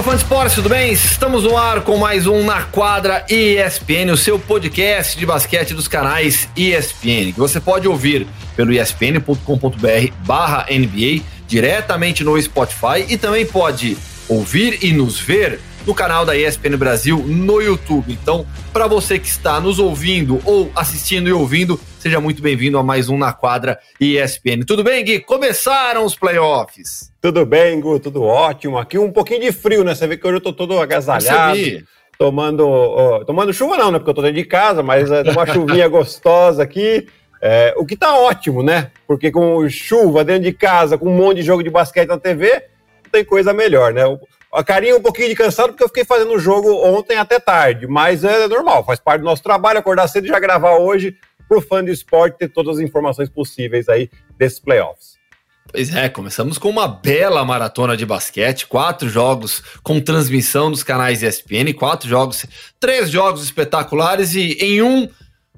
Fala fã de esporte, tudo bem? Estamos no ar com mais um Na Quadra ESPN, o seu podcast de basquete dos canais ESPN, que você pode ouvir pelo espn.com.br barra NBA, diretamente no Spotify e também pode ouvir e nos ver no canal da ESPN Brasil no YouTube. Então, para você que está nos ouvindo ou assistindo e ouvindo, seja muito bem-vindo a mais um Na Quadra ESPN. Tudo bem, Gui? Começaram os playoffs. Tudo bem, Gu, tudo ótimo. Aqui um pouquinho de frio, né? Você vê que hoje eu tô todo agasalhado. Tomando, oh, tomando chuva não, né? Porque eu tô dentro de casa, mas é uma chuvinha gostosa aqui. É, o que tá ótimo, né? Porque com chuva dentro de casa, com um monte de jogo de basquete na TV, não tem coisa melhor, né? A carinha um pouquinho de cansado, porque eu fiquei fazendo o jogo ontem até tarde, mas é normal, faz parte do nosso trabalho, acordar cedo e já gravar hoje pro fã de esporte ter todas as informações possíveis aí desses playoffs. Pois é, começamos com uma bela maratona de basquete, quatro jogos com transmissão dos canais ESPN, quatro jogos, três jogos espetaculares e em um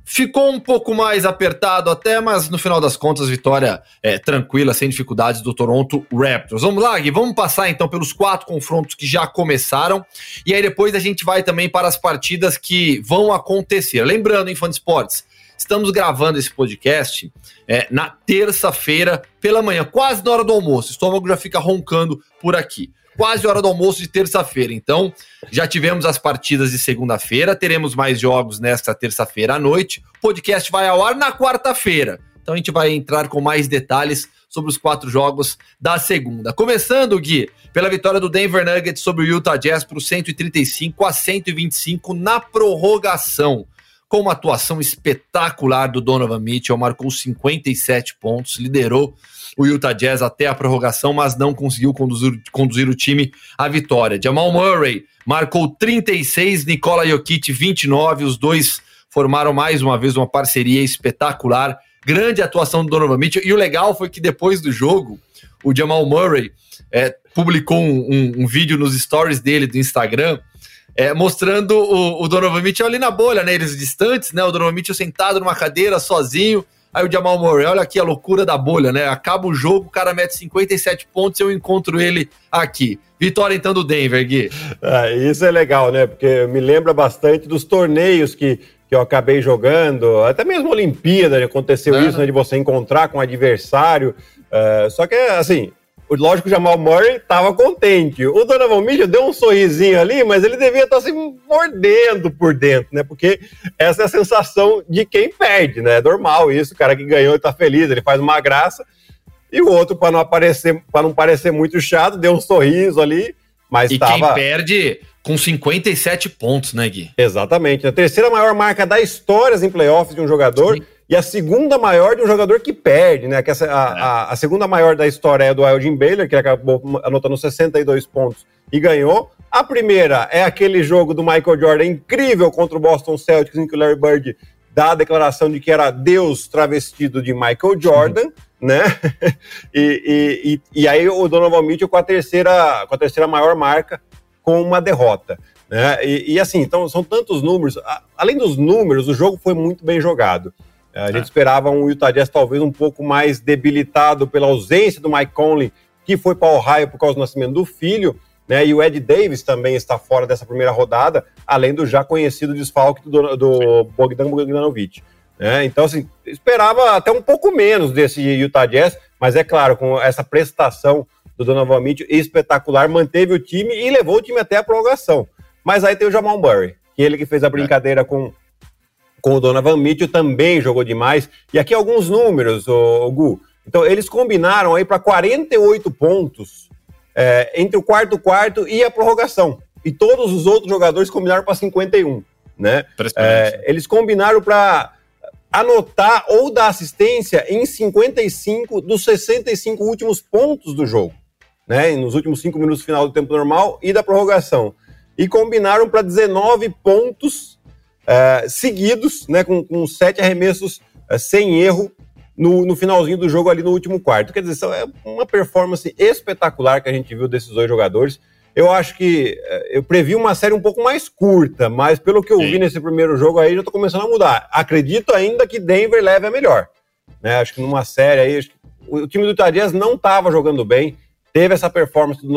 Ficou um pouco mais apertado até, mas no final das contas, vitória é, tranquila, sem dificuldades do Toronto Raptors. Vamos lá, Gui, vamos passar então pelos quatro confrontos que já começaram e aí depois a gente vai também para as partidas que vão acontecer. Lembrando, em Fã de Esportes, estamos gravando esse podcast é, na terça-feira pela manhã, quase na hora do almoço. O estômago já fica roncando por aqui quase hora do almoço de terça-feira. Então, já tivemos as partidas de segunda-feira, teremos mais jogos nesta terça-feira à noite. O podcast vai ao ar na quarta-feira. Então, a gente vai entrar com mais detalhes sobre os quatro jogos da segunda. Começando, Gui, pela vitória do Denver Nuggets sobre o Utah Jazz por 135 a 125 na prorrogação. Com uma atuação espetacular do Donovan Mitchell, marcou 57 pontos, liderou o Utah Jazz até a prorrogação, mas não conseguiu conduzir, conduzir o time à vitória. Jamal Murray marcou 36, Nikola Jokic 29, os dois formaram mais uma vez uma parceria espetacular. Grande atuação do Donovan Mitchell. E o legal foi que depois do jogo, o Jamal Murray é, publicou um, um, um, vídeo nos stories dele do Instagram. É, mostrando o, o Donovan Mitchell ali na bolha, né? Eles distantes, né? O Donovan Mitchell sentado numa cadeira, sozinho, Aí o Jamal Murray, olha aqui a loucura da bolha, né? Acaba o jogo, o cara mete 57 pontos e eu encontro ele aqui. Vitória então do Denver, Gui. Ah, isso é legal, né? Porque me lembra bastante dos torneios que, que eu acabei jogando, até mesmo Olimpíada aconteceu é. isso, né? De você encontrar com o adversário. Uh, só que, assim, Lógico que o Jamal Murray estava contente. O Donovan Mitchell deu um sorrisinho ali, mas ele devia estar se mordendo por dentro, né? Porque essa é a sensação de quem perde, né? É normal isso, o cara que ganhou está feliz, ele faz uma graça. E o outro, para não aparecer, para não parecer muito chato, deu um sorriso ali, mas E tava... quem perde com 57 pontos, né, Gui? Exatamente. A terceira maior marca da história em playoffs de um jogador. Sim e a segunda maior de um jogador que perde, né? Que a, a, a, segunda maior da história é do Elgin Baylor, que acabou anotando 62 pontos e ganhou. A primeira é aquele jogo do Michael Jordan incrível contra o Boston Celtics, em que o Larry Bird dá a declaração de que era Deus travestido de Michael Jordan, né? e, e, e, aí o Donovan Mitchell com a terceira, com a terceira maior marca, com uma derrota. Né? E, e assim, então são tantos números. Além dos números, o jogo foi muito bem jogado. A gente é. esperava um Utah Jazz talvez um pouco mais debilitado pela ausência do Mike Conley, que foi para o Ohio por causa do nascimento do filho, né? E o Ed Davis também está fora dessa primeira rodada, além do já conhecido desfalque do, do Bogdan Bogdanovic. Né? Então, assim, esperava até um pouco menos desse Utah Jazz, mas é claro, com essa prestação do Donovan Mitchell espetacular, manteve o time e levou o time até a prorrogação. Mas aí tem o Jamal Murray, que ele que fez a brincadeira com com o Donovan Mitchell também jogou demais. E aqui alguns números, o, Gu. Então, eles combinaram aí para 48 pontos é, entre o quarto quarto e a prorrogação. E todos os outros jogadores combinaram para 51, né? É, eles combinaram para anotar ou dar assistência em 55 dos 65 últimos pontos do jogo, né? Nos últimos cinco minutos final do tempo normal e da prorrogação. E combinaram para 19 pontos é, seguidos, né, com, com sete arremessos é, sem erro no, no, finalzinho do jogo ali no último quarto. Quer dizer, é uma performance espetacular que a gente viu desses dois jogadores. Eu acho que é, eu previ uma série um pouco mais curta, mas pelo que eu Sim. vi nesse primeiro jogo aí, já estou começando a mudar. Acredito ainda que Denver leve a melhor. Né? Acho que numa série aí, o time do Utah não estava jogando bem. teve essa performance do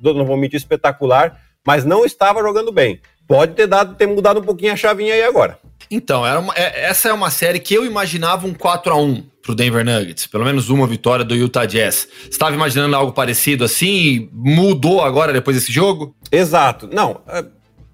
Donovan Mitchell espetacular, mas não estava jogando bem. Pode ter dado, ter mudado um pouquinho a chavinha aí agora. Então, era uma, é, essa é uma série que eu imaginava um 4 a 1 pro Denver Nuggets, pelo menos uma vitória do Utah Jazz. Estava imaginando algo parecido assim mudou agora depois desse jogo? Exato. Não, é,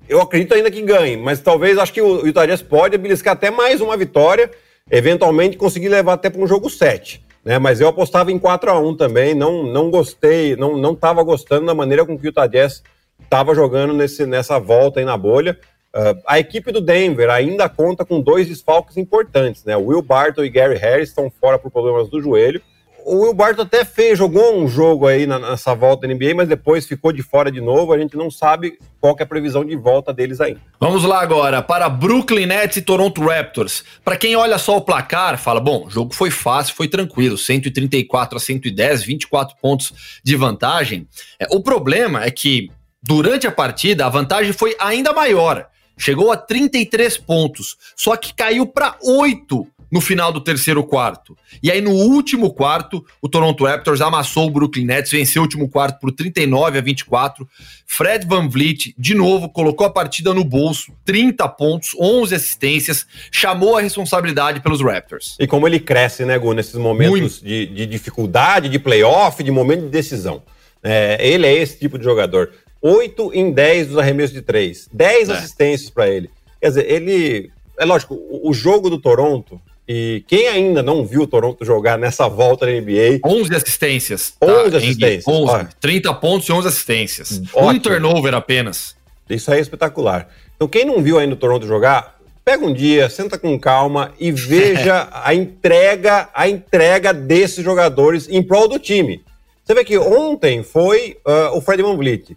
eu acredito ainda que ganhe, mas talvez acho que o Utah Jazz pode beliscar até mais uma vitória, eventualmente conseguir levar até para um jogo 7. Né, mas eu apostava em 4 a 1 também, não, não gostei, não, não tava gostando da maneira com que o Utah Jazz estava jogando nesse, nessa volta aí na bolha. Uh, a equipe do Denver ainda conta com dois desfalques importantes, né? Will Barton e Gary Harris estão fora por problemas do joelho. O Will Barton até fez, jogou um jogo aí nessa volta da NBA, mas depois ficou de fora de novo. A gente não sabe qual é a previsão de volta deles ainda. Vamos lá agora para Brooklyn Nets e Toronto Raptors. Para quem olha só o placar, fala: bom, o jogo foi fácil, foi tranquilo, 134 a 110, 24 pontos de vantagem. É, o problema é que durante a partida a vantagem foi ainda maior chegou a 33 pontos, só que caiu para 8 no final do terceiro quarto. E aí, no último quarto, o Toronto Raptors amassou o Brooklyn Nets, venceu o último quarto por 39 a 24. Fred Van Vliet, de novo, colocou a partida no bolso, 30 pontos, 11 assistências, chamou a responsabilidade pelos Raptors. E como ele cresce, né, Gu, nesses momentos de, de, dificuldade, de playoff, de momento de decisão. É, ele é esse tipo de jogador. 8 em 10 dos arremessos de 3. 10 é. assistências para ele. Quer dizer, ele. É lógico, o, jogo do Toronto, e quem ainda não viu o Toronto jogar nessa volta na NBA. 11 assistências. 11 tá, assistências. 11, 30 pontos e 11 assistências. Ótimo. Um turnover apenas. Isso aí é espetacular. Então, quem não viu ainda o Toronto jogar, pega um dia, senta com calma e veja a entrega, a entrega desses jogadores em prol do time. Você vê que ontem foi uh, o Fred Van Vliet.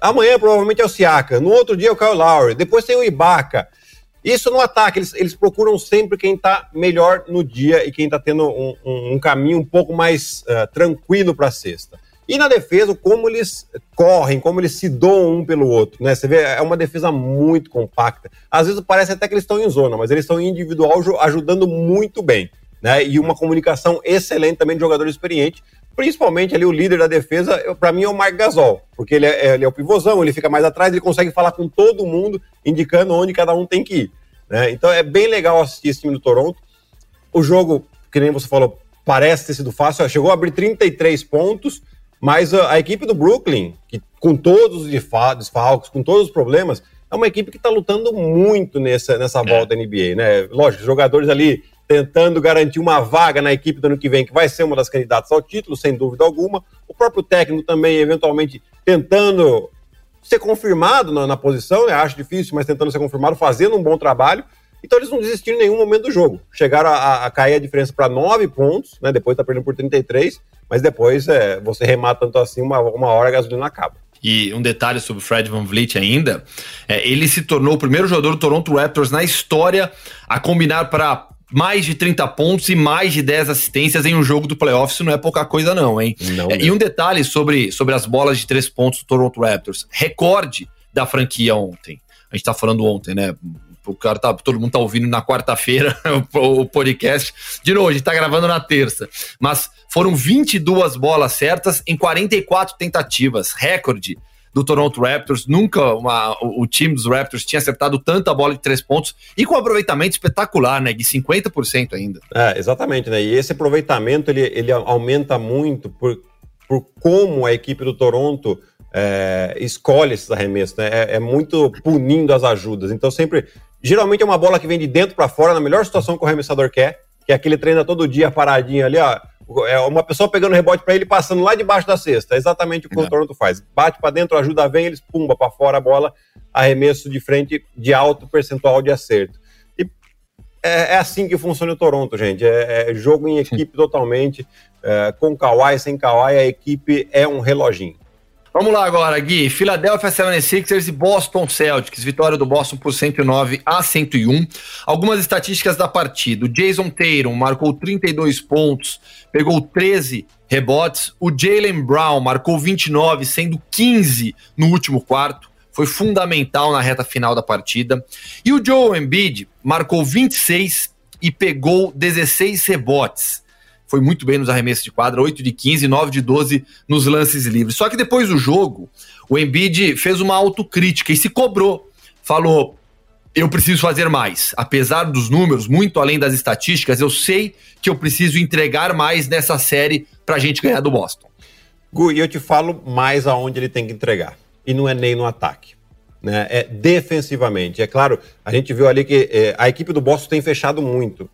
Amanhã provavelmente é o Siaka. No outro dia é o Kyle Lowry. Depois tem o Ibaka. Isso no ataque, eles, eles procuram sempre quem está melhor no dia e quem está tendo um, um, um, caminho um pouco mais uh, tranquilo para a cesta. E na defesa, como eles correm, como eles se doam um pelo outro, né? Você vê, é uma defesa muito compacta. Às vezes parece até que eles estão em zona, mas eles estão em individual ajudando muito bem, né? E uma comunicação excelente também de jogador experiente principalmente ali o líder da defesa, para mim é o Mark Gasol, porque ele é, ele é, o pivôzão, ele fica mais atrás, ele consegue falar com todo mundo, indicando onde cada um tem que ir. Né? Então é bem legal assistir esse time do Toronto. O jogo, que nem você falou, parece ter sido fácil, chegou a abrir 33 pontos, mas a, a equipe do Brooklyn, que com todos os desfalques, com todos os problemas, é uma equipe que está lutando muito nessa, nessa é. volta da NBA, né? Lógico, jogadores ali tentando garantir uma vaga na equipe do ano que vem, que vai ser uma das candidatas ao título, sem dúvida alguma. O próprio técnico também, eventualmente, tentando ser confirmado na, na posição, né? acho difícil, mas tentando ser confirmado, fazendo um bom trabalho. Então eles não desistiram em nenhum momento do jogo. Chegaram a, a cair a diferença para nove pontos, né? Depois tá perdendo por 33, mas depois é, você remata tanto assim, uma, uma hora a gasolina acaba. E um detalhe sobre o Fred Van Vliet ainda, é, ele se tornou o primeiro jogador do Toronto Raptors na história a combinar para mais de 30 pontos e mais de 10 assistências em um jogo do playoff, isso não é pouca coisa não, hein? Não, é, e um detalhe sobre, sobre as bolas de três pontos do Toronto Raptors, recorde da franquia ontem. A gente tá falando ontem, né? O cara tá, todo mundo tá ouvindo na quarta-feira o, o podcast. De novo, a gente tá gravando na terça. Mas foram 22 bolas certas em 44 tentativas, recorde do Toronto Raptors. Nunca uma, o, o, time dos Raptors tinha acertado tanta bola de três pontos e com um aproveitamento espetacular, né? De 50% ainda. É, exatamente, né? E esse aproveitamento ele, ele aumenta muito por, por como a equipe do Toronto é, escolhe esses arremessos, né? É, é, muito punindo as ajudas. Então, sempre. Geralmente é uma bola que vem de dentro para fora, na melhor situação que o arremessador quer, que é aquele treina todo dia paradinho ali, ó é uma pessoa pegando rebote para ele passando lá debaixo da cesta. É exatamente o que o Toronto faz. Bate para dentro, ajuda vem, eles pumba para fora a bola, arremesso de frente de alto percentual de acerto. E é, é assim que funciona o Toronto, gente. É, é jogo em equipe totalmente. É, com Kawhi, sem Kawhi, a equipe é um reloginho. Vamos lá agora, Gui. Philadelphia 76ers e Boston Celtics. Vitória do Boston por 109 a 101. Algumas estatísticas da partida. O Jason Tatum marcou 32 pontos, pegou 13 rebotes. O Jalen Brown marcou 29, sendo 15 no último quarto. Foi fundamental na reta final da partida. E o Joe Embiid marcou 26 e pegou 16 rebotes. Foi muito bem nos arremessos de quadra, 8 de 15, 9 de 12 nos lances livres. Só que depois do jogo, o Embiid fez uma autocrítica e se cobrou. Falou: eu preciso fazer mais. Apesar dos números, muito além das estatísticas, eu sei que eu preciso entregar mais nessa série para a gente ganhar do Boston. Gu, e eu te falo mais aonde ele tem que entregar. E não é nem no ataque. Né? É defensivamente. É claro, a gente viu ali que é, a equipe do Boston tem fechado muito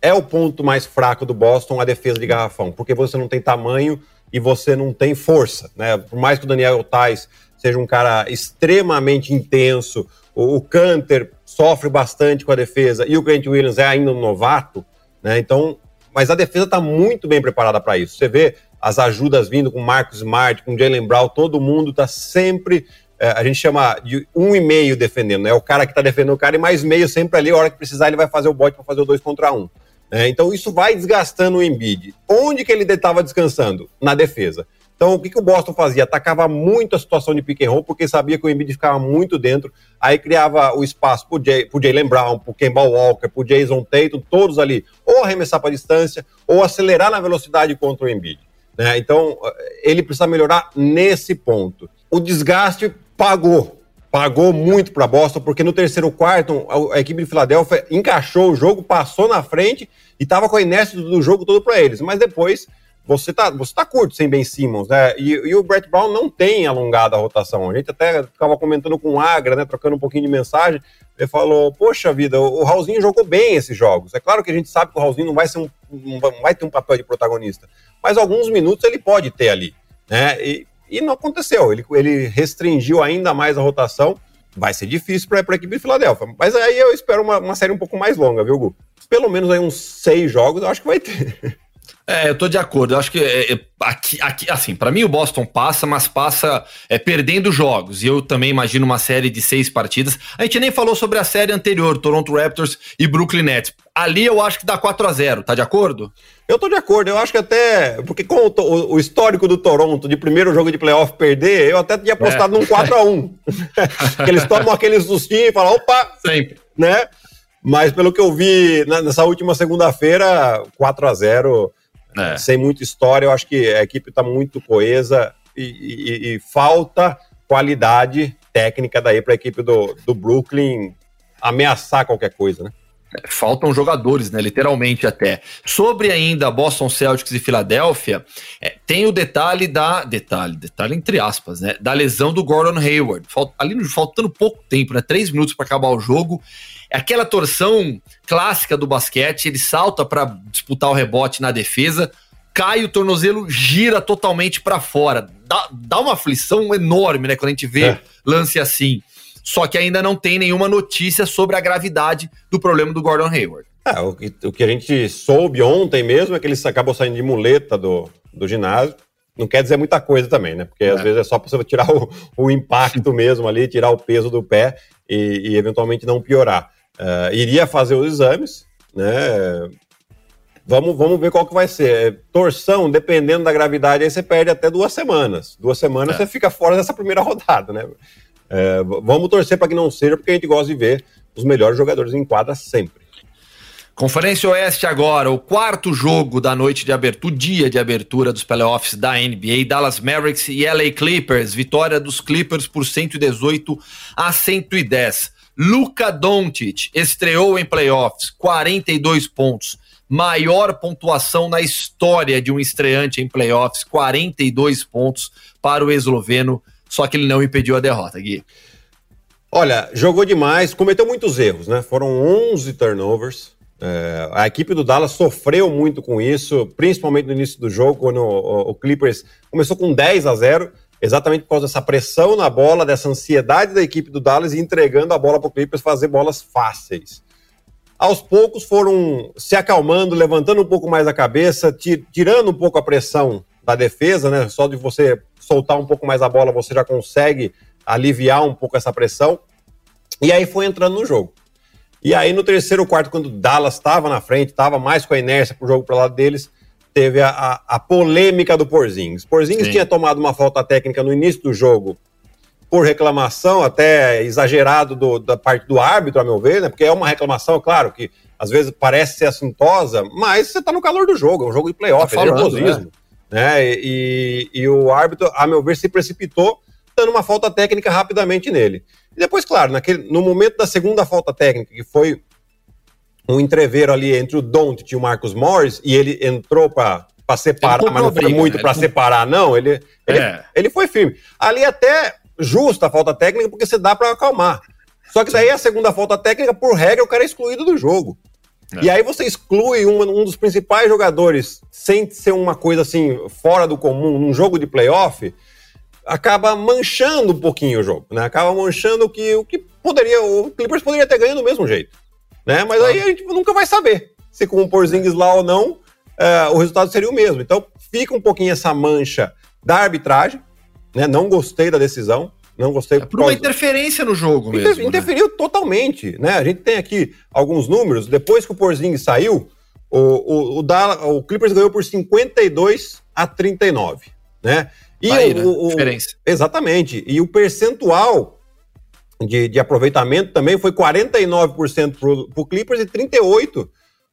é o ponto mais fraco do Boston a defesa de garrafão, porque você não tem tamanho e você não tem força, né? Por mais que o Daniel Tais seja um cara extremamente intenso, o, Canter sofre bastante com a defesa e o Grant Williams é ainda um novato, né? Então, mas a defesa está muito bem preparada para isso. Você vê as ajudas vindo com Marcos Smart, com Jalen Brown, todo mundo está sempre é, a gente chama de um e meio defendendo, né? É o cara que está defendendo o cara e mais meio sempre ali, a hora que precisar ele vai fazer o bote para fazer o dois contra um. É, então isso vai desgastando o Embiid. Onde que ele estava descansando? Na defesa. Então o que, que o Boston fazia? Atacava muito a situação de pick and roll, porque sabia que o Embiid ficava muito dentro, aí criava o espaço para o Jalen Brown, para o Kemba Walker, para o Jason Tatum, todos ali, ou arremessar para distância, ou acelerar na velocidade contra o Embiid. Né? Então ele precisa melhorar nesse ponto. O desgaste pagou, pagou muito para Boston, porque no terceiro quarto a, equipe de Filadélfia encaixou o jogo, passou na frente e estava com a inércia do, jogo todo para eles. Mas depois você tá, você tá curto sem Ben Simmons, né? E, e, o Brett Brown não tem alongado a rotação. A gente até ficava comentando com o Agra, né? Trocando um pouquinho de mensagem. Ele falou: Poxa vida, o, o Raulzinho jogou bem esses jogos. É claro que a gente sabe que o Raulzinho não vai, ser um, não vai ter um papel de protagonista, mas alguns minutos ele pode ter ali, né? E, e não aconteceu. Ele, ele restringiu ainda mais a rotação. Vai ser difícil para a equipe de Filadélfia. Mas aí eu espero uma, uma série um pouco mais longa, viu, Gu? Pelo menos aí uns seis jogos eu acho que vai ter. É, eu tô de acordo. Eu acho que é, é, aqui, aqui, assim, para mim o Boston passa, mas passa é, perdendo jogos. E eu também imagino uma série de seis partidas. A gente nem falou sobre a série anterior, Toronto Raptors e Brooklyn Nets. Ali eu acho que dá 4 a 0 tá de acordo? Eu tô de acordo, eu acho que até. Porque com o, o histórico do Toronto de primeiro jogo de playoff perder, eu até tinha apostado é. num 4x1. que eles tomam aquele sustinho e falam, opa! Sempre. Né? Mas pelo que eu vi nessa última segunda-feira, 4 a 0 é. sem muita história. Eu acho que a equipe está muito coesa e, e, e, falta qualidade técnica daí para a equipe do, do Brooklyn ameaçar qualquer coisa, né? É, faltam jogadores, né? Literalmente até. Sobre ainda Boston Celtics e Filadélfia, é, tem o detalhe da. Detalhe, detalhe entre aspas, né? Da lesão do Gordon Hayward. Falt, ali faltando pouco tempo, né? Três minutos para acabar o jogo. É aquela torção clássica do basquete, ele salta para disputar o rebote na defesa, cai o tornozelo, gira totalmente para fora. Dá, dá uma aflição enorme, né, quando a gente vê é. lance assim. Só que ainda não tem nenhuma notícia sobre a gravidade do problema do Gordon Hayward. É, o, que, o que a gente soube ontem mesmo é que ele acabou saindo de muleta do, do ginásio. Não quer dizer muita coisa também, né? Porque é. às vezes é só para você tirar o, o impacto mesmo ali, tirar o peso do pé e, e eventualmente não piorar. Uh, iria fazer os exames, né? Vamos, vamos ver qual que vai ser. É, torção, dependendo da gravidade, aí você perde até duas semanas. Duas semanas é. você fica fora dessa primeira rodada, né? É, vamos torcer para que não seja, porque a gente gosta de ver os melhores jogadores em quadra sempre. Conferência Oeste agora, o quarto jogo da noite de abertura, dia de abertura dos playoffs da NBA, Dallas Mavericks e LA Clippers, vitória dos Clippers por 118 a 110. Luka Doncic estreou em playoffs, 42 pontos, maior pontuação na história de um estreante em playoffs, 42 pontos para o esloveno, só que ele não impediu a derrota, Gui. Olha, jogou demais, cometeu muitos erros, né? Foram 11 turnovers. É, a equipe do Dallas sofreu muito com isso, principalmente no início do jogo, quando o, o Clippers começou com 10 a 0 exatamente por causa dessa pressão na bola, dessa ansiedade da equipe do Dallas e entregando a bola para o Clippers fazer bolas fáceis. Aos poucos foram se acalmando, levantando um pouco mais a cabeça, tirando um pouco a pressão da defesa, né? Só de você soltar um pouco mais a bola, você já consegue aliviar um pouco essa pressão. E aí foi entrando no jogo. E aí no terceiro quarto, quando o Dallas estava na frente, estava mais com a inércia para o jogo para o lado deles, teve a, a, a polêmica do Porzingis. Porzingis Sim. tinha tomado uma falta técnica no início do jogo por reclamação, até exagerado do, da parte do árbitro, a meu ver, né? Porque é uma reclamação, claro, que às vezes parece ser assintosa, mas você tá no calor do jogo, é um jogo de playoff, tá é nervosismo. Né? E, e, o árbitro, a meu ver, se precipitou, dando uma falta técnica rapidamente nele. E depois, claro, naquele, no momento da segunda falta técnica, que foi um entreveiro ali entre o Don't e o Marcos Morris, e ele entrou para separar, mas não foi muito né? para separar, não. Ele, ele, é. ele foi firme. Ali até justa a falta técnica, porque você dá para acalmar. Só que daí a segunda falta técnica, por regra, o cara é excluído do jogo. É. E aí você exclui um, um, dos principais jogadores sem ser uma coisa assim fora do comum num jogo de playoff, acaba manchando um pouquinho o jogo, né? Acaba manchando o que, o que poderia, o Clippers poderia ter ganho do mesmo jeito, né? Mas aí a gente nunca vai saber se com o Porzingis lá ou não, uh, o resultado seria o mesmo. Então fica um pouquinho essa mancha da arbitragem, né? Não gostei da decisão. Não gostei. É por uma interferência no jogo Inter mesmo. Né? Interferiu né? totalmente, né? A gente tem aqui alguns números. Depois que o Porzingis saiu, o, o, o, Dallas, o Clippers ganhou por 52 a 39, né? E Aí, o, né? o, diferença. Exatamente. E o percentual de, de aproveitamento também foi 49% para o Clippers e 38%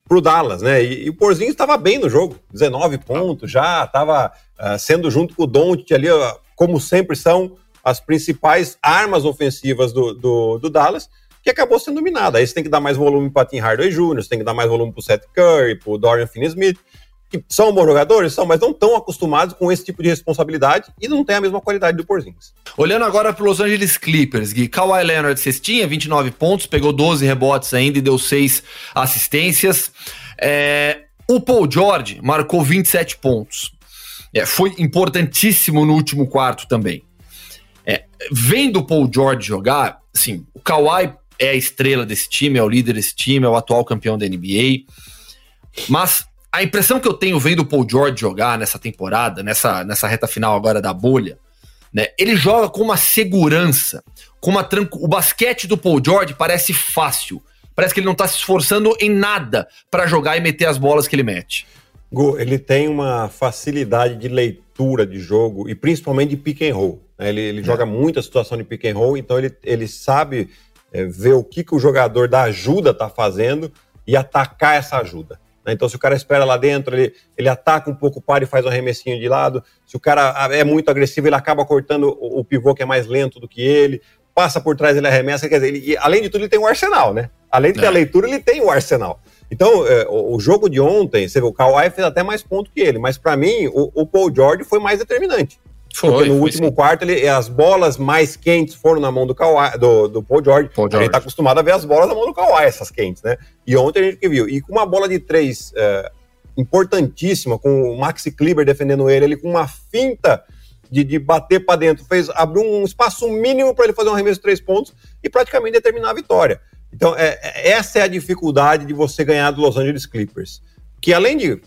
para o Dallas, né? E, e o Porzinho estava bem no jogo, 19 pontos já, estava uh, sendo junto com o Doncic ali, uh, como sempre são as principais armas ofensivas do, do, do Dallas, que acabou sendo dominada. Aí você tem que dar mais volume para Tim Hardaway Jr., você tem que dar mais volume para o Seth Curry, para o Dorian Finney-Smith, que são bons jogadores, são, mas não estão acostumados com esse tipo de responsabilidade e não tem a mesma qualidade do Porzingis. Olhando agora para Los Angeles Clippers, Gui, Kawhi Leonard cestinha, 29 pontos, pegou 12 rebotes ainda e deu 6 assistências. É, o Paul George marcou 27 pontos. É, foi importantíssimo no último quarto também. É, vendo o Paul George jogar, assim, o Kawhi é a estrela desse time, é o líder desse time, é o atual campeão da NBA. Mas a impressão que eu tenho vendo o Paul George jogar nessa temporada, nessa, nessa reta final agora da bolha, né? Ele joga com uma segurança, com uma tranqu... O basquete do Paul George parece fácil. Parece que ele não tá se esforçando em nada para jogar e meter as bolas que ele mete. Go, ele tem uma facilidade de leitura de jogo e principalmente de pick and roll. Né? Ele, ele é. joga muita situação de pick and roll, então ele, ele sabe é, ver o que, que o jogador da ajuda está fazendo e atacar essa ajuda. Né? Então, se o cara espera lá dentro, ele, ele ataca um pouco o par e faz um arremessinho de lado. Se o cara é muito agressivo, ele acaba cortando o, o pivô que é mais lento do que ele. Passa por trás, ele arremessa. Quer dizer, ele, além de tudo, ele tem o um arsenal, né? Além de ter é. a leitura, ele tem o arsenal. Então, é, o, o, jogo de ontem, você vê, o Kawhi fez até mais ponto que ele, mas para mim, o, o, Paul George foi mais determinante. Foi, Porque no último sim. quarto, ele, as bolas mais quentes foram na mão do, Kawhi, do, do Paul, George. Paul George. A gente tá acostumado a ver as bolas na mão do Kawhi, essas quentes, né? E ontem a gente que viu. E com uma bola de três é, importantíssima, com o Maxi Kleber defendendo ele, ele com uma finta de, de bater para dentro, fez abriu um espaço mínimo para ele fazer um arremesso de três pontos e praticamente determinar a vitória. Então, é, é, essa é a dificuldade de você ganhar do Los Angeles Clippers. Que além de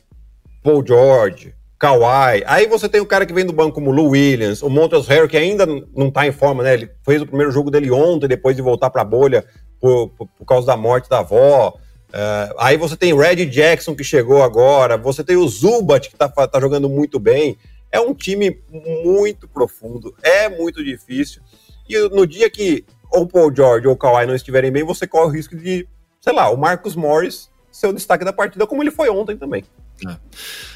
Paul George, Kawhi, aí você tem o cara que vem do banco como Lou Williams, o Montrezl Harrell, que ainda não tá em forma, né? Ele fez o primeiro jogo dele ontem, depois de voltar para a bolha por, por, por, causa da morte da avó. Uh, aí você tem o Red Jackson, que chegou agora, você tem o Zubat, que tá, tá jogando muito bem. É um time muito profundo, é muito difícil. E no dia que ou o Paul George ou o Kawhi não estiverem bem, você corre o risco de, sei lá, o Marcus Morris ser o destaque da partida, como ele foi ontem também. É.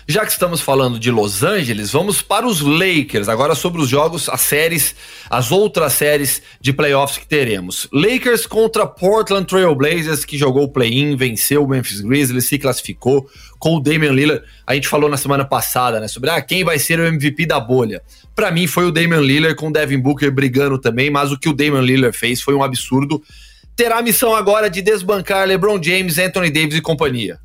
Já que estamos falando de Los Angeles, vamos para os Lakers. Agora sobre os jogos, as séries, as outras séries de playoffs que teremos. Lakers contra Portland Trail Blazers, que jogou o play-in, venceu o Memphis Grizzlies, se classificou com o Damian Lillard. A gente falou na semana passada, né, sobre ah, quem vai ser o MVP da bolha. Para mim foi o Damian Lillard com o Devin Booker brigando também, mas o que o Damian Lillard fez foi um absurdo. Terá a missão agora de desbancar LeBron James, Anthony Davis e companhia.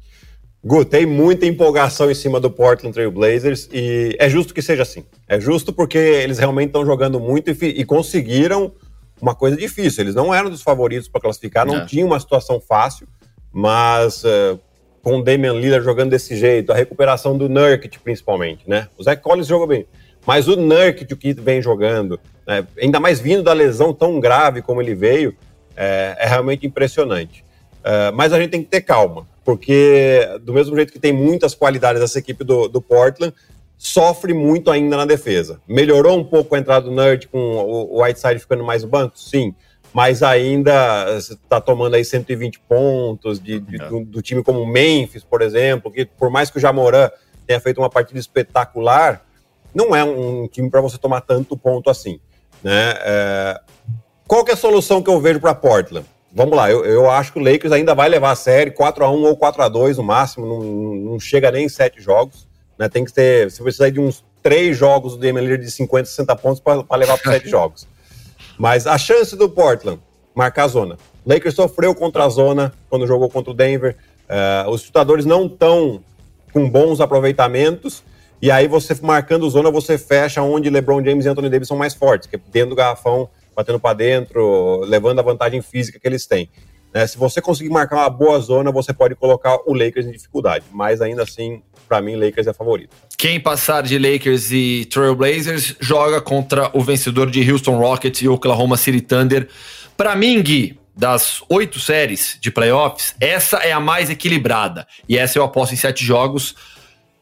Gu, tem muita empolgação em cima do Portland Trail Blazers e é justo que seja assim. É justo porque eles realmente estão jogando muito e, e, conseguiram uma coisa difícil. Eles não eram dos favoritos para classificar, não é. tinham uma situação fácil, mas uh, com o Damian Lillard jogando desse jeito, a recuperação do Nurkic principalmente, né? O Zach Collins jogou bem, mas o Nurkic o que vem jogando, né? ainda mais vindo da lesão tão grave como ele veio, é, é realmente impressionante. Uh, mas a gente tem que ter calma porque do mesmo jeito que tem muitas qualidades essa equipe do, do Portland, sofre muito ainda na defesa. Melhorou um pouco a entrada do Nerd com o, o Whiteside ficando mais no banco? Sim. mas ainda está tomando aí 120 pontos de, de é. do, do, time como o Memphis, por exemplo, que por mais que o Jamoran tenha feito uma partida espetacular, não é um time para você tomar tanto ponto assim. Né? É... Qual que é a solução que eu vejo para Portland? Vamos lá, eu, eu, acho que o Lakers ainda vai levar a série 4 a 1 ou 4 a 2 no máximo, não, não chega nem em 7 jogos. Né? Tem que ter, você precisa de uns 3 jogos do Damian Lillard de 50, 60 pontos para levar para 7 jogos. Mas a chance do Portland marcar a zona. Lakers sofreu contra a zona quando jogou contra o Denver. Uh, os chutadores não estão com bons aproveitamentos. E aí você marcando zona, você fecha onde LeBron James e Anthony Davis são mais fortes, que é dentro do garrafão, batendo para dentro, levando a vantagem física que eles têm. Né? Se você conseguir marcar uma boa zona, você pode colocar o Lakers em dificuldade. Mas ainda assim, para mim, Lakers é favorito. Quem passar de Lakers e Trailblazers joga contra o vencedor de Houston Rockets e Oklahoma City Thunder. Para mim, Gui, das oito séries de playoffs, essa é a mais equilibrada. E essa eu aposto em sete jogos,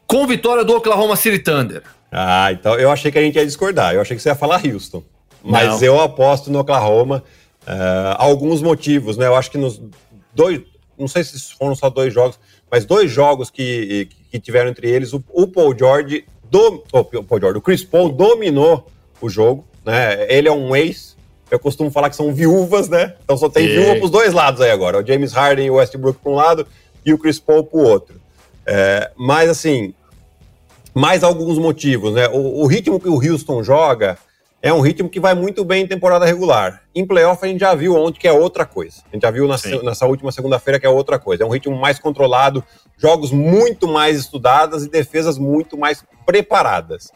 com vitória do Oklahoma City Thunder. Ah, então eu achei que a gente ia discordar. Eu achei que você ia falar Houston. Mas Não. eu aposto no Oklahoma. Uh, alguns motivos, né? Eu acho que nos dois, não sei se foram só dois jogos, mas dois jogos que, que tiveram entre eles, o, o Paul George, do, oh, o Paul George, o Chris Paul dominou o jogo, né? Ele é um ex. Eu costumo falar que são viúvas, né? Então só tem e... viúva pros dois lados aí agora. O James Harden e o Westbrook para um lado e o Chris Paul pro outro. É, mas assim, mais alguns motivos, né? O, o ritmo que o Houston joga é um ritmo que vai muito bem em temporada regular. Em playoff a gente já viu ontem que é outra coisa. A gente já viu nessa, nessa última segunda-feira que é outra coisa. É um ritmo mais controlado, jogos muito mais estudadas e defesas muito mais preparadas.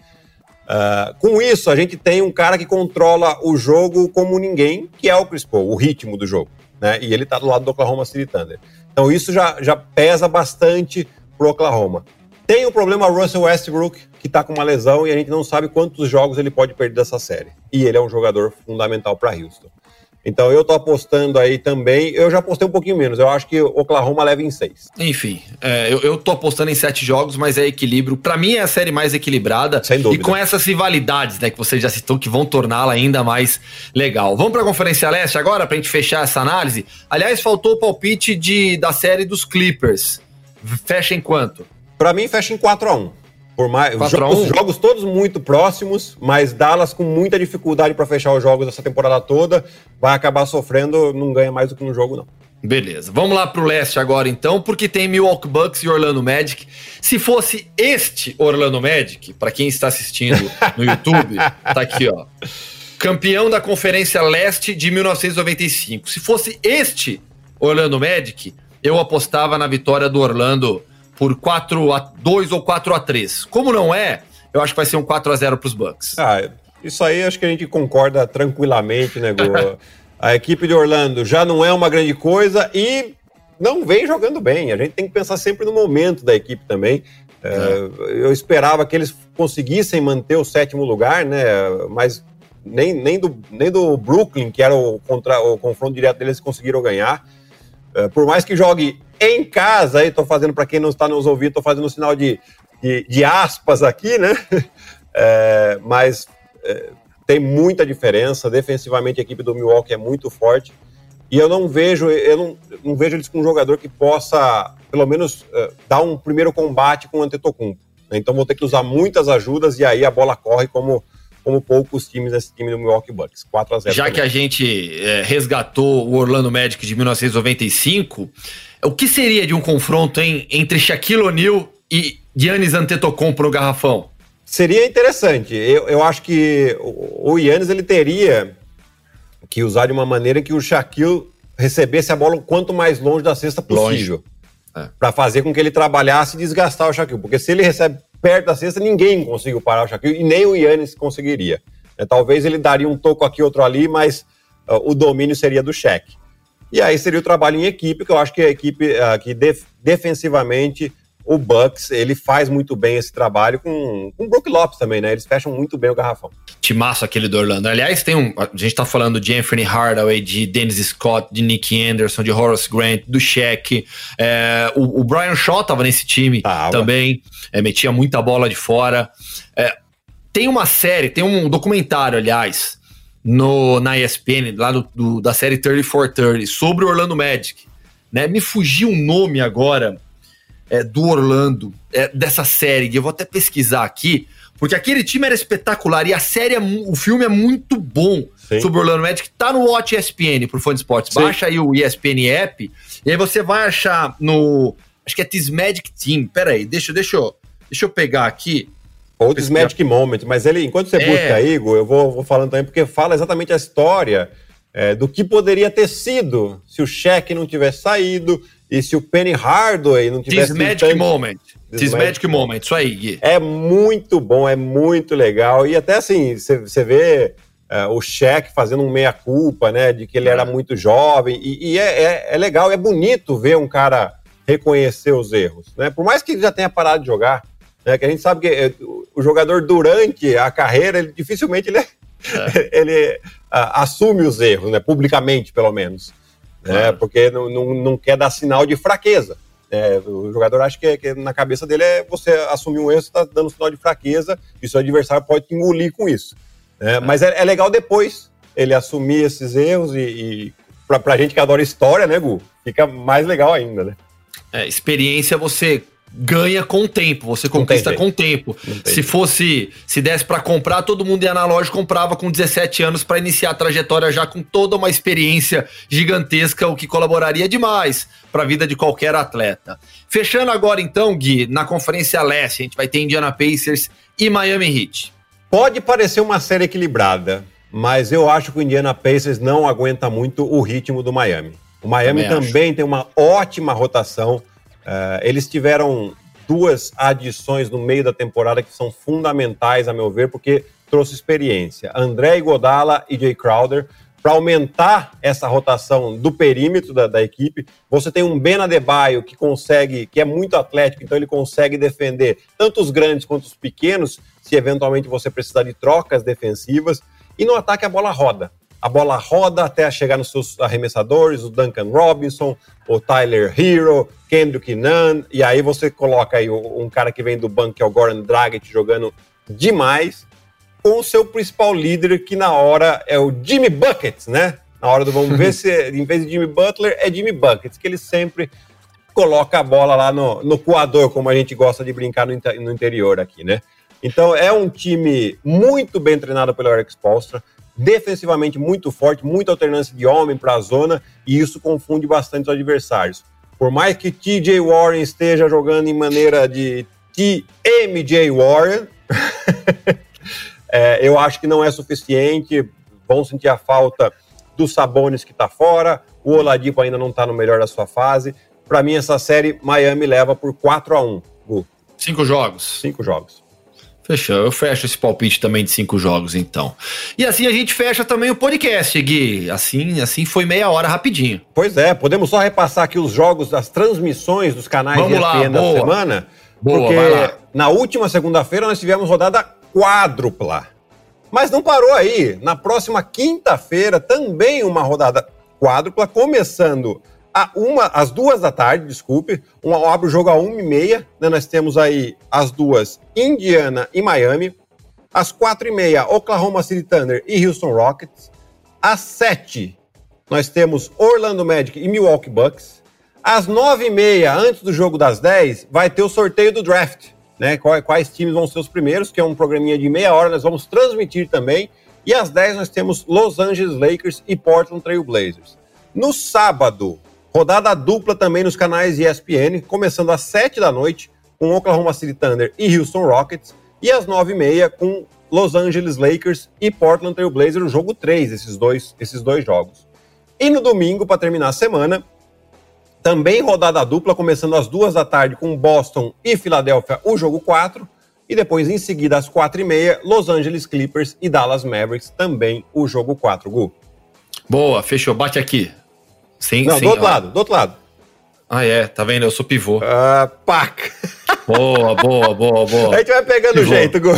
Uh, com isso, a gente tem um cara que controla o jogo como ninguém, que é o Chris Paul, o ritmo do jogo. Né? E ele está do lado do Oklahoma City Thunder. Então isso já, já pesa bastante pro Oklahoma. Tem o problema Russell Westbrook, que está com uma lesão e a gente não sabe quantos jogos ele pode perder dessa série. E ele é um jogador fundamental para Houston. Então eu tô apostando aí também. Eu já apostei um pouquinho menos. Eu acho que Oklahoma leva em seis. Enfim, é, eu, eu tô apostando em sete jogos, mas é equilíbrio. Para mim é a série mais equilibrada. Sem dúvida. E com essas rivalidades, né, que você já citou, que vão torná-la ainda mais legal. Vamos para a Conferência Leste agora, pra gente fechar essa análise. Aliás, faltou o palpite de, da série dos Clippers. Fecha em quanto? Para mim, fecha em 4 a 1 por mais jogos, jogos, todos muito próximos, mas Dallas com muita dificuldade para fechar os jogos essa temporada toda, vai acabar sofrendo, não ganha mais do que um jogo não. Beleza, vamos lá pro leste agora então, porque tem Milwaukee Bucks e Orlando Magic. Se fosse este Orlando Magic, para quem está assistindo no YouTube, tá aqui ó, campeão da Conferência Leste de 1995. Se fosse este Orlando Magic, eu apostava na vitória do Orlando por 4 a 2 ou 4 a 3. Como não é, eu acho que vai ser um 4 a 0 para os Bucks. Ah, isso aí acho que a gente concorda tranquilamente, né, Gu? a equipe de Orlando já não é uma grande coisa e não vem jogando bem. A gente tem que pensar sempre no momento da equipe também. É. É, eu esperava que eles conseguissem manter o sétimo lugar, né? Mas nem, nem, do, nem do Brooklyn, que era o, contra, o confronto direto deles, conseguiram ganhar. É, por mais que jogue em casa, aí estou fazendo para quem não está nos ouvindo, estou fazendo um sinal de, de, de, aspas aqui, né? É, mas é, tem muita diferença. Defensivamente, a equipe do Milwaukee é muito forte. E eu não vejo, eu não, não vejo eles com um jogador que possa, pelo menos, é, dar um primeiro combate com o Antetokounmpo. Né? Então vou ter que usar muitas ajudas e aí a bola corre como como poucos times desse time do Milwaukee Bucks. 4 a 0 Já também. que a gente é, resgatou o Orlando Magic de 1995, o que seria de um confronto hein, entre Shaquille O'Neal e Giannis Antetokounmpo no garrafão? Seria interessante. Eu, eu acho que o, Giannis ele teria que usar de uma maneira que o Shaquille recebesse a bola o quanto mais longe da cesta possível. É. Para fazer com que ele trabalhasse e desgastar o Shaquille. Porque se ele recebe perto da cesta, ninguém conseguiu parar o Shaquille e nem o Yannis conseguiria. É, talvez ele daria um toco aqui, outro ali, mas uh, o domínio seria do Shaq. E aí seria o trabalho em equipe, que eu acho que a equipe uh, que def defensivamente o Bucks, ele faz muito bem esse trabalho com, com o Brook Lopes também, né? Eles fecham muito bem o garrafão. Timaço aquele do Orlando. Aliás, tem um. A gente tá falando de Anthony Hardaway, de Dennis Scott, de Nick Anderson, de Horace Grant, do Shaq. É, o, o, Brian Shaw tava nesse time ah, também. É, metia muita bola de fora. É, tem uma série, tem um documentário, aliás, no, na ESPN, lá do, do, da série 3430, sobre o Orlando Magic. Né? Me fugiu o nome agora é, do Orlando, é, dessa série, eu vou até pesquisar aqui, porque aquele time era espetacular e a série, é, o filme é muito bom Sim. sobre o Orlando Magic. Tá no Watch ESPN por Fone Sports. Baixa aí o ESPN App e aí você vai achar no. Acho que é This Magic Team. Pera aí, deixa, deixa, eu, deixa eu pegar aqui. Ou This Magic Moment, mas ele, enquanto você é. busca aí, Igor, eu vou, vou falando também, porque fala exatamente a história é, do que poderia ter sido se o cheque não tivesse saído e se o Penny Hardaway não tivesse... This Magic tanto... Moment. This, This Magic, Magic Moment, isso aí, Gui. É muito bom, é muito legal. E até assim, você vê uh, o Shaq fazendo um meia-culpa, né? De que ele é. era muito jovem. E, e é, é, é, legal, é bonito ver um cara reconhecer os erros, né? Por mais que ele já tenha parado de jogar, né? Que a gente sabe que eh, o jogador durante a carreira, ele, dificilmente ele, é. ele assume os erros, né? Publicamente, pelo menos. Né? Porque não, não, não quer dar sinal de fraqueza. É, o jogador acha que, que, na cabeça dele é você assumir um erro, você está dando sinal de fraqueza e seu adversário pode te engolir com isso. É, mas é, é, legal depois ele assumir esses erros e, e pra, pra gente que adora história, né, Gu? Fica mais legal ainda, né? É, experiência você ganha com o tempo, você conquista com o tempo. Se fosse, se desse para comprar, todo mundo ia na loja comprava com 17 anos para iniciar a trajetória já com toda uma experiência gigantesca, o que colaboraria demais para a vida de qualquer atleta. Fechando agora então, Gui, na Conferência Leste, a gente vai ter Indiana Pacers e Miami Heat. Pode parecer uma série equilibrada, mas eu acho que o Indiana Pacers não aguenta muito o ritmo do Miami. O Miami também, também tem uma ótima rotação. Uh, eles tiveram duas adições no meio da temporada que são fundamentais, a meu ver, porque trouxe experiência. André Godala e Jay Crowder. Para aumentar essa rotação do perímetro da, da, equipe, você tem um Ben Adebayo que consegue, que é muito atlético, então ele consegue defender tanto os grandes quanto os pequenos, se eventualmente você precisar de trocas defensivas. E no ataque a bola roda. A bola roda até chegar nos seus arremessadores, o Duncan Robinson, o Tyler Hero, Kendrick Nunn, e aí você coloca aí um cara que vem do banco, que é o Goran Dragic, jogando demais, com o seu principal líder, que na hora é o Jimmy Buckets, né? Na hora do vamos ver se, em vez de Jimmy Butler, é Jimmy Buckets, que ele sempre coloca a bola lá no, no coador, como a gente gosta de brincar no, no interior aqui, né? Então é um time muito bem treinado pelo Eric Spolstra, defensivamente muito forte, muita alternância de homem para a zona, e isso confunde bastante os adversários. Por mais que TJ Warren esteja jogando em maneira de TMJ Warren, é, eu acho que não é suficiente. Vão sentir a falta do Sabonis que está fora, o Oladipo ainda não está no melhor da sua fase. Para mim, essa série Miami leva por 4 a 1 Gu. Cinco jogos. Cinco jogos. Fechou, eu fecho esse palpite também de cinco jogos, então. E assim a gente fecha também o podcast, Gui. Assim, assim foi meia hora rapidinho. Pois é, podemos só repassar aqui os jogos das transmissões dos canais Vamos lá, da semana. Boa, porque na última segunda-feira nós tivemos rodada quádrupla. Mas não parou aí. Na próxima quinta-feira, também uma rodada quádrupla, começando a uma, às duas da tarde, desculpe. Uma, abre o jogo a uma e meia. Né? Nós temos aí as duas, Indiana e Miami. Às quatro e meia, Oklahoma City Thunder e Houston Rockets. Às sete, nós temos Orlando Magic e Milwaukee Bucks. Às nove e meia, antes do jogo das dez, vai ter o sorteio do draft. Né? Quais, quais times vão ser os primeiros, que é um programinha de meia hora, nós vamos transmitir também. E às 10 nós temos Los Angeles Lakers e Portland Trail Blazers. No sábado, Rodada dupla também nos canais ESPN, começando às 7 da noite com Oklahoma City Thunder e Houston Rockets, e às 9h30 com Los Angeles Lakers e Portland Trail Blazers, o jogo 3, esses dois, esses dois jogos. E no domingo, para terminar a semana, também rodada dupla, começando às 2 da tarde com Boston e Filadélfia, o jogo 4, e depois em seguida às 4h30, Los Angeles Clippers e Dallas Mavericks, também o jogo 4, Gu. Boa, fechou, bate aqui. Sim, Não, sim, do outro ó. lado, do outro lado. Ah, é, tá vendo? Eu sou pivô. Ah, paca. Boa, boa, boa, boa. A gente vai pegando o jeito, Gu.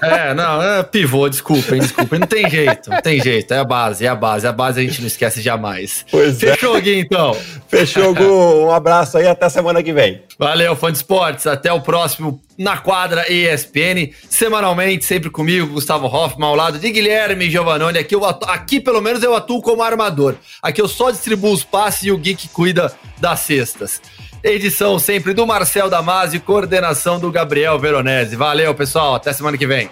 É, não, é pivô, desculpem, desculpem. Não tem jeito, não tem jeito. É a base, é a base. A base a gente não esquece jamais. Pois é. Fechou, é. Gui, então. Fechou, Gu. Um abraço aí, até semana que vem. Valeu, fã de esportes. Até o próximo na quadra ESPN, semanalmente, sempre comigo, Gustavo Hoffman, ao lado de Guilherme Giovanoni. Aqui, eu aqui, pelo menos, eu atuo como armador. Aqui eu só distribuo os passes e o Gui que cuida das cestas. Edição sempre do Marcel Damasio, coordenação do Gabriel Veronese. Valeu, pessoal. Até semana que vem.